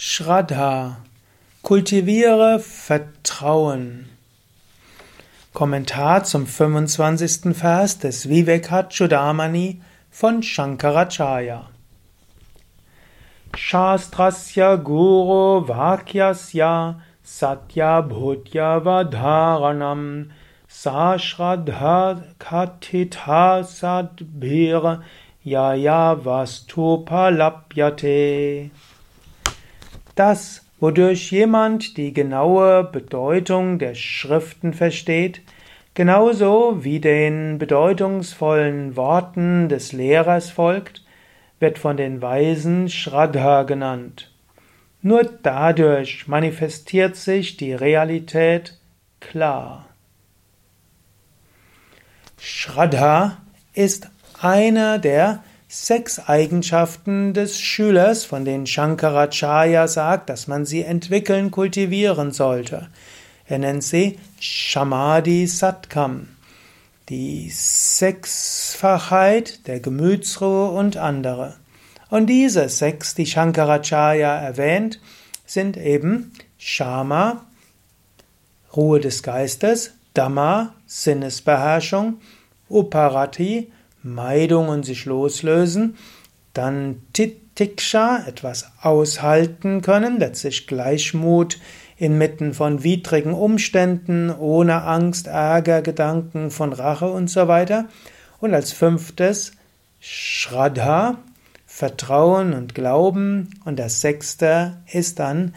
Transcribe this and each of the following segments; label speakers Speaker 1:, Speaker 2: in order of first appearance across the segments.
Speaker 1: Shraddha. Kultiviere Vertrauen. Kommentar zum 25. Vers des Vivekachudamani von Shankaracharya. Shastrasya Guru Vakyasya Satya Bhutya Vadharanam Sashradha Katitha Sadbhir Yaya Vastupalapyate das, wodurch jemand die genaue Bedeutung der Schriften versteht, genauso wie den bedeutungsvollen Worten des Lehrers folgt, wird von den Weisen Shraddha genannt. Nur dadurch manifestiert sich die Realität klar. Shraddha ist einer der sechs Eigenschaften des Schülers, von denen Shankaracharya sagt, dass man sie entwickeln, kultivieren sollte. Er nennt sie Shamadhi Satkam, die Sechsfachheit der Gemütsruhe und andere. Und diese sechs, die Shankaracharya erwähnt, sind eben Shama, Ruhe des Geistes, Dhamma, Sinnesbeherrschung, Uparati, Meidung und sich loslösen, dann Titiksha, etwas aushalten können, letztlich Gleichmut inmitten von widrigen Umständen, ohne Angst, Ärger, Gedanken von Rache und so weiter. Und als fünftes Shraddha, Vertrauen und Glauben. Und das sechste ist dann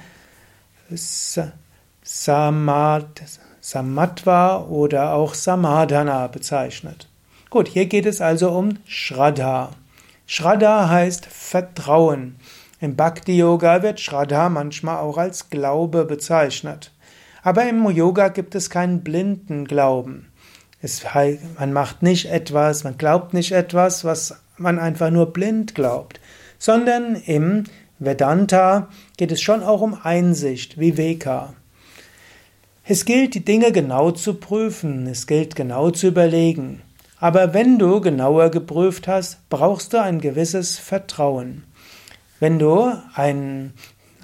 Speaker 1: Samad, Samatva oder auch Samadhana bezeichnet. Gut, hier geht es also um Shraddha. Shraddha heißt Vertrauen. Im Bhakti Yoga wird Shraddha manchmal auch als Glaube bezeichnet. Aber im Yoga gibt es keinen blinden Glauben. Es, man macht nicht etwas, man glaubt nicht etwas, was man einfach nur blind glaubt, sondern im Vedanta geht es schon auch um Einsicht, Viveka. Es gilt, die Dinge genau zu prüfen, es gilt genau zu überlegen. Aber wenn du genauer geprüft hast, brauchst du ein gewisses Vertrauen. Wenn du einen,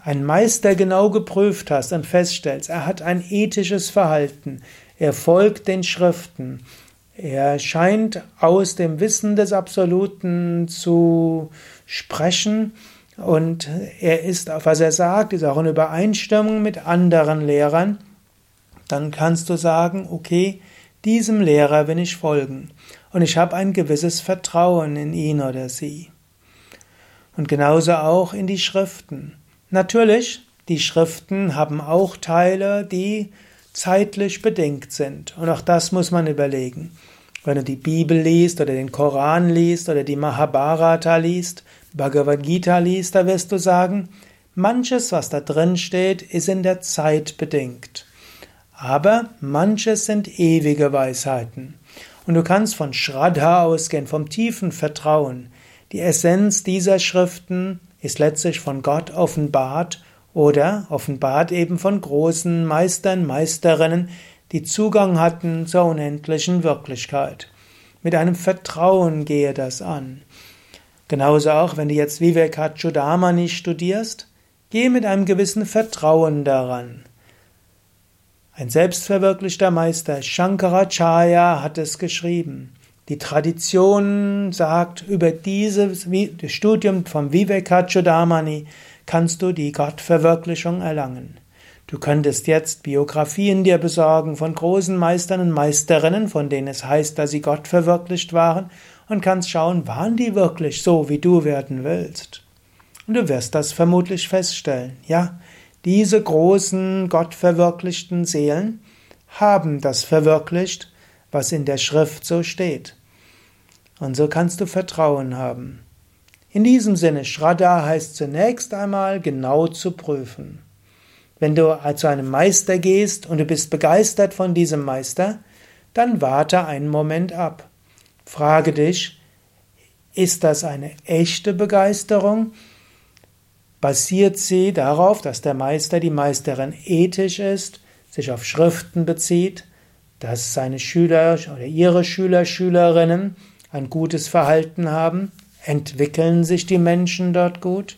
Speaker 1: einen Meister genau geprüft hast und feststellst, er hat ein ethisches Verhalten, er folgt den Schriften, er scheint aus dem Wissen des Absoluten zu sprechen und er ist, was er sagt, ist auch in Übereinstimmung mit anderen Lehrern, dann kannst du sagen, okay, diesem Lehrer will ich folgen und ich habe ein gewisses Vertrauen in ihn oder sie. Und genauso auch in die Schriften. Natürlich, die Schriften haben auch Teile, die zeitlich bedingt sind. Und auch das muss man überlegen. Wenn du die Bibel liest oder den Koran liest oder die Mahabharata liest, Bhagavad Gita liest, da wirst du sagen, manches, was da drin steht, ist in der Zeit bedingt. Aber manches sind ewige Weisheiten. Und du kannst von Shraddha ausgehen, vom tiefen Vertrauen. Die Essenz dieser Schriften ist letztlich von Gott offenbart oder offenbart eben von großen Meistern, Meisterinnen, die Zugang hatten zur unendlichen Wirklichkeit. Mit einem Vertrauen gehe das an. Genauso auch, wenn du jetzt Vivekachudamani studierst, gehe mit einem gewissen Vertrauen daran. Ein selbstverwirklichter Meister, Shankaracharya, hat es geschrieben. Die Tradition sagt, über dieses Studium vom Vivekachudamani kannst du die Gottverwirklichung erlangen. Du könntest jetzt Biografien dir besorgen von großen Meistern und Meisterinnen, von denen es heißt, dass sie Gott verwirklicht waren, und kannst schauen, waren die wirklich so, wie du werden willst. Und du wirst das vermutlich feststellen. Ja, diese großen gottverwirklichten Seelen haben das verwirklicht, was in der Schrift so steht. Und so kannst du Vertrauen haben. In diesem Sinne, Shraddha heißt zunächst einmal genau zu prüfen. Wenn du zu einem Meister gehst und du bist begeistert von diesem Meister, dann warte einen Moment ab. Frage dich, ist das eine echte Begeisterung basiert sie darauf, dass der Meister, die Meisterin ethisch ist, sich auf Schriften bezieht, dass seine Schüler oder ihre Schüler, Schülerinnen ein gutes Verhalten haben, entwickeln sich die Menschen dort gut?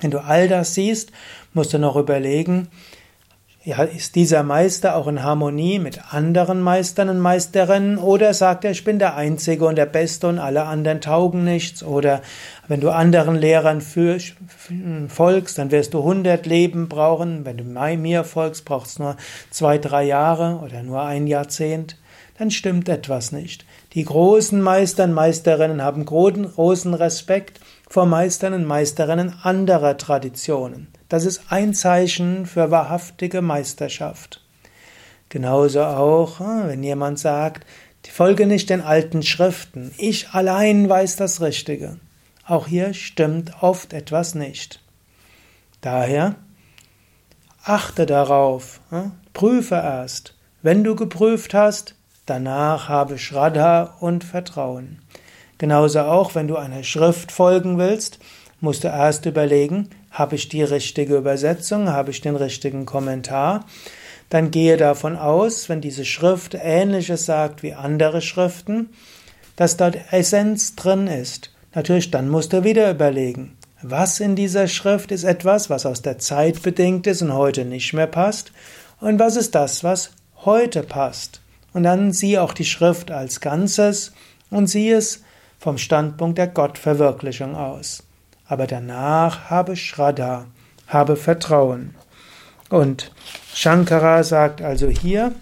Speaker 1: Wenn du all das siehst, musst du noch überlegen, ja, ist dieser Meister auch in Harmonie mit anderen Meistern und Meisterinnen oder sagt er, ich bin der Einzige und der Beste und alle anderen taugen nichts oder wenn du anderen Lehrern für, folgst, dann wirst du 100 Leben brauchen, wenn du mir folgst, brauchst du nur zwei, drei Jahre oder nur ein Jahrzehnt, dann stimmt etwas nicht. Die großen Meister und Meisterinnen haben großen Respekt vor Meistern und Meisterinnen anderer Traditionen. Das ist ein Zeichen für wahrhaftige Meisterschaft. Genauso auch, hm, wenn jemand sagt, folge nicht den alten Schriften, ich allein weiß das Richtige. Auch hier stimmt oft etwas nicht. Daher achte darauf, hm, prüfe erst. Wenn du geprüft hast, danach habe Shraddha und Vertrauen. Genauso auch, wenn du einer Schrift folgen willst, musst du erst überlegen, habe ich die richtige Übersetzung? Habe ich den richtigen Kommentar? Dann gehe davon aus, wenn diese Schrift Ähnliches sagt wie andere Schriften, dass dort Essenz drin ist. Natürlich, dann musst du wieder überlegen, was in dieser Schrift ist etwas, was aus der Zeit bedingt ist und heute nicht mehr passt, und was ist das, was heute passt. Und dann sieh auch die Schrift als Ganzes und sieh es vom Standpunkt der Gottverwirklichung aus aber danach habe Shraddha, habe Vertrauen. Und Shankara sagt also hier,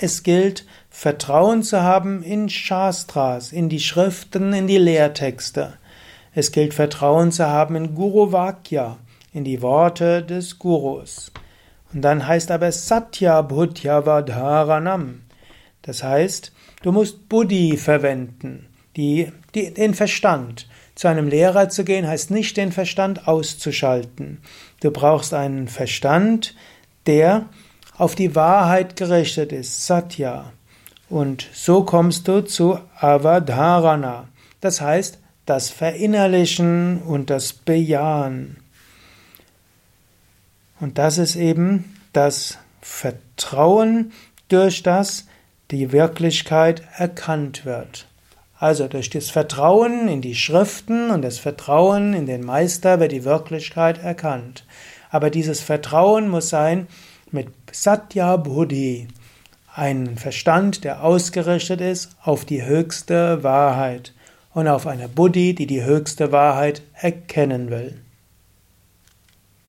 Speaker 1: es gilt, Vertrauen zu haben in Shastras, in die Schriften, in die Lehrtexte. Es gilt Vertrauen zu haben in Guru Vakya, in die Worte des Gurus. Und dann heißt aber Satya Bhutya Vadharanam. Das heißt, du musst Buddhi verwenden, die, die, den Verstand. Zu einem Lehrer zu gehen heißt nicht den Verstand auszuschalten. Du brauchst einen Verstand, der auf die Wahrheit gerichtet ist, Satya. Und so kommst du zu Avadharana. Das heißt, das Verinnerlichen und das Bejahen. Und das ist eben das Vertrauen, durch das die Wirklichkeit erkannt wird. Also durch das Vertrauen in die Schriften und das Vertrauen in den Meister wird die Wirklichkeit erkannt. Aber dieses Vertrauen muss sein mit Satya Buddhi, ein Verstand, der ausgerichtet ist auf die höchste Wahrheit und auf eine Buddhi, die die höchste Wahrheit erkennen will.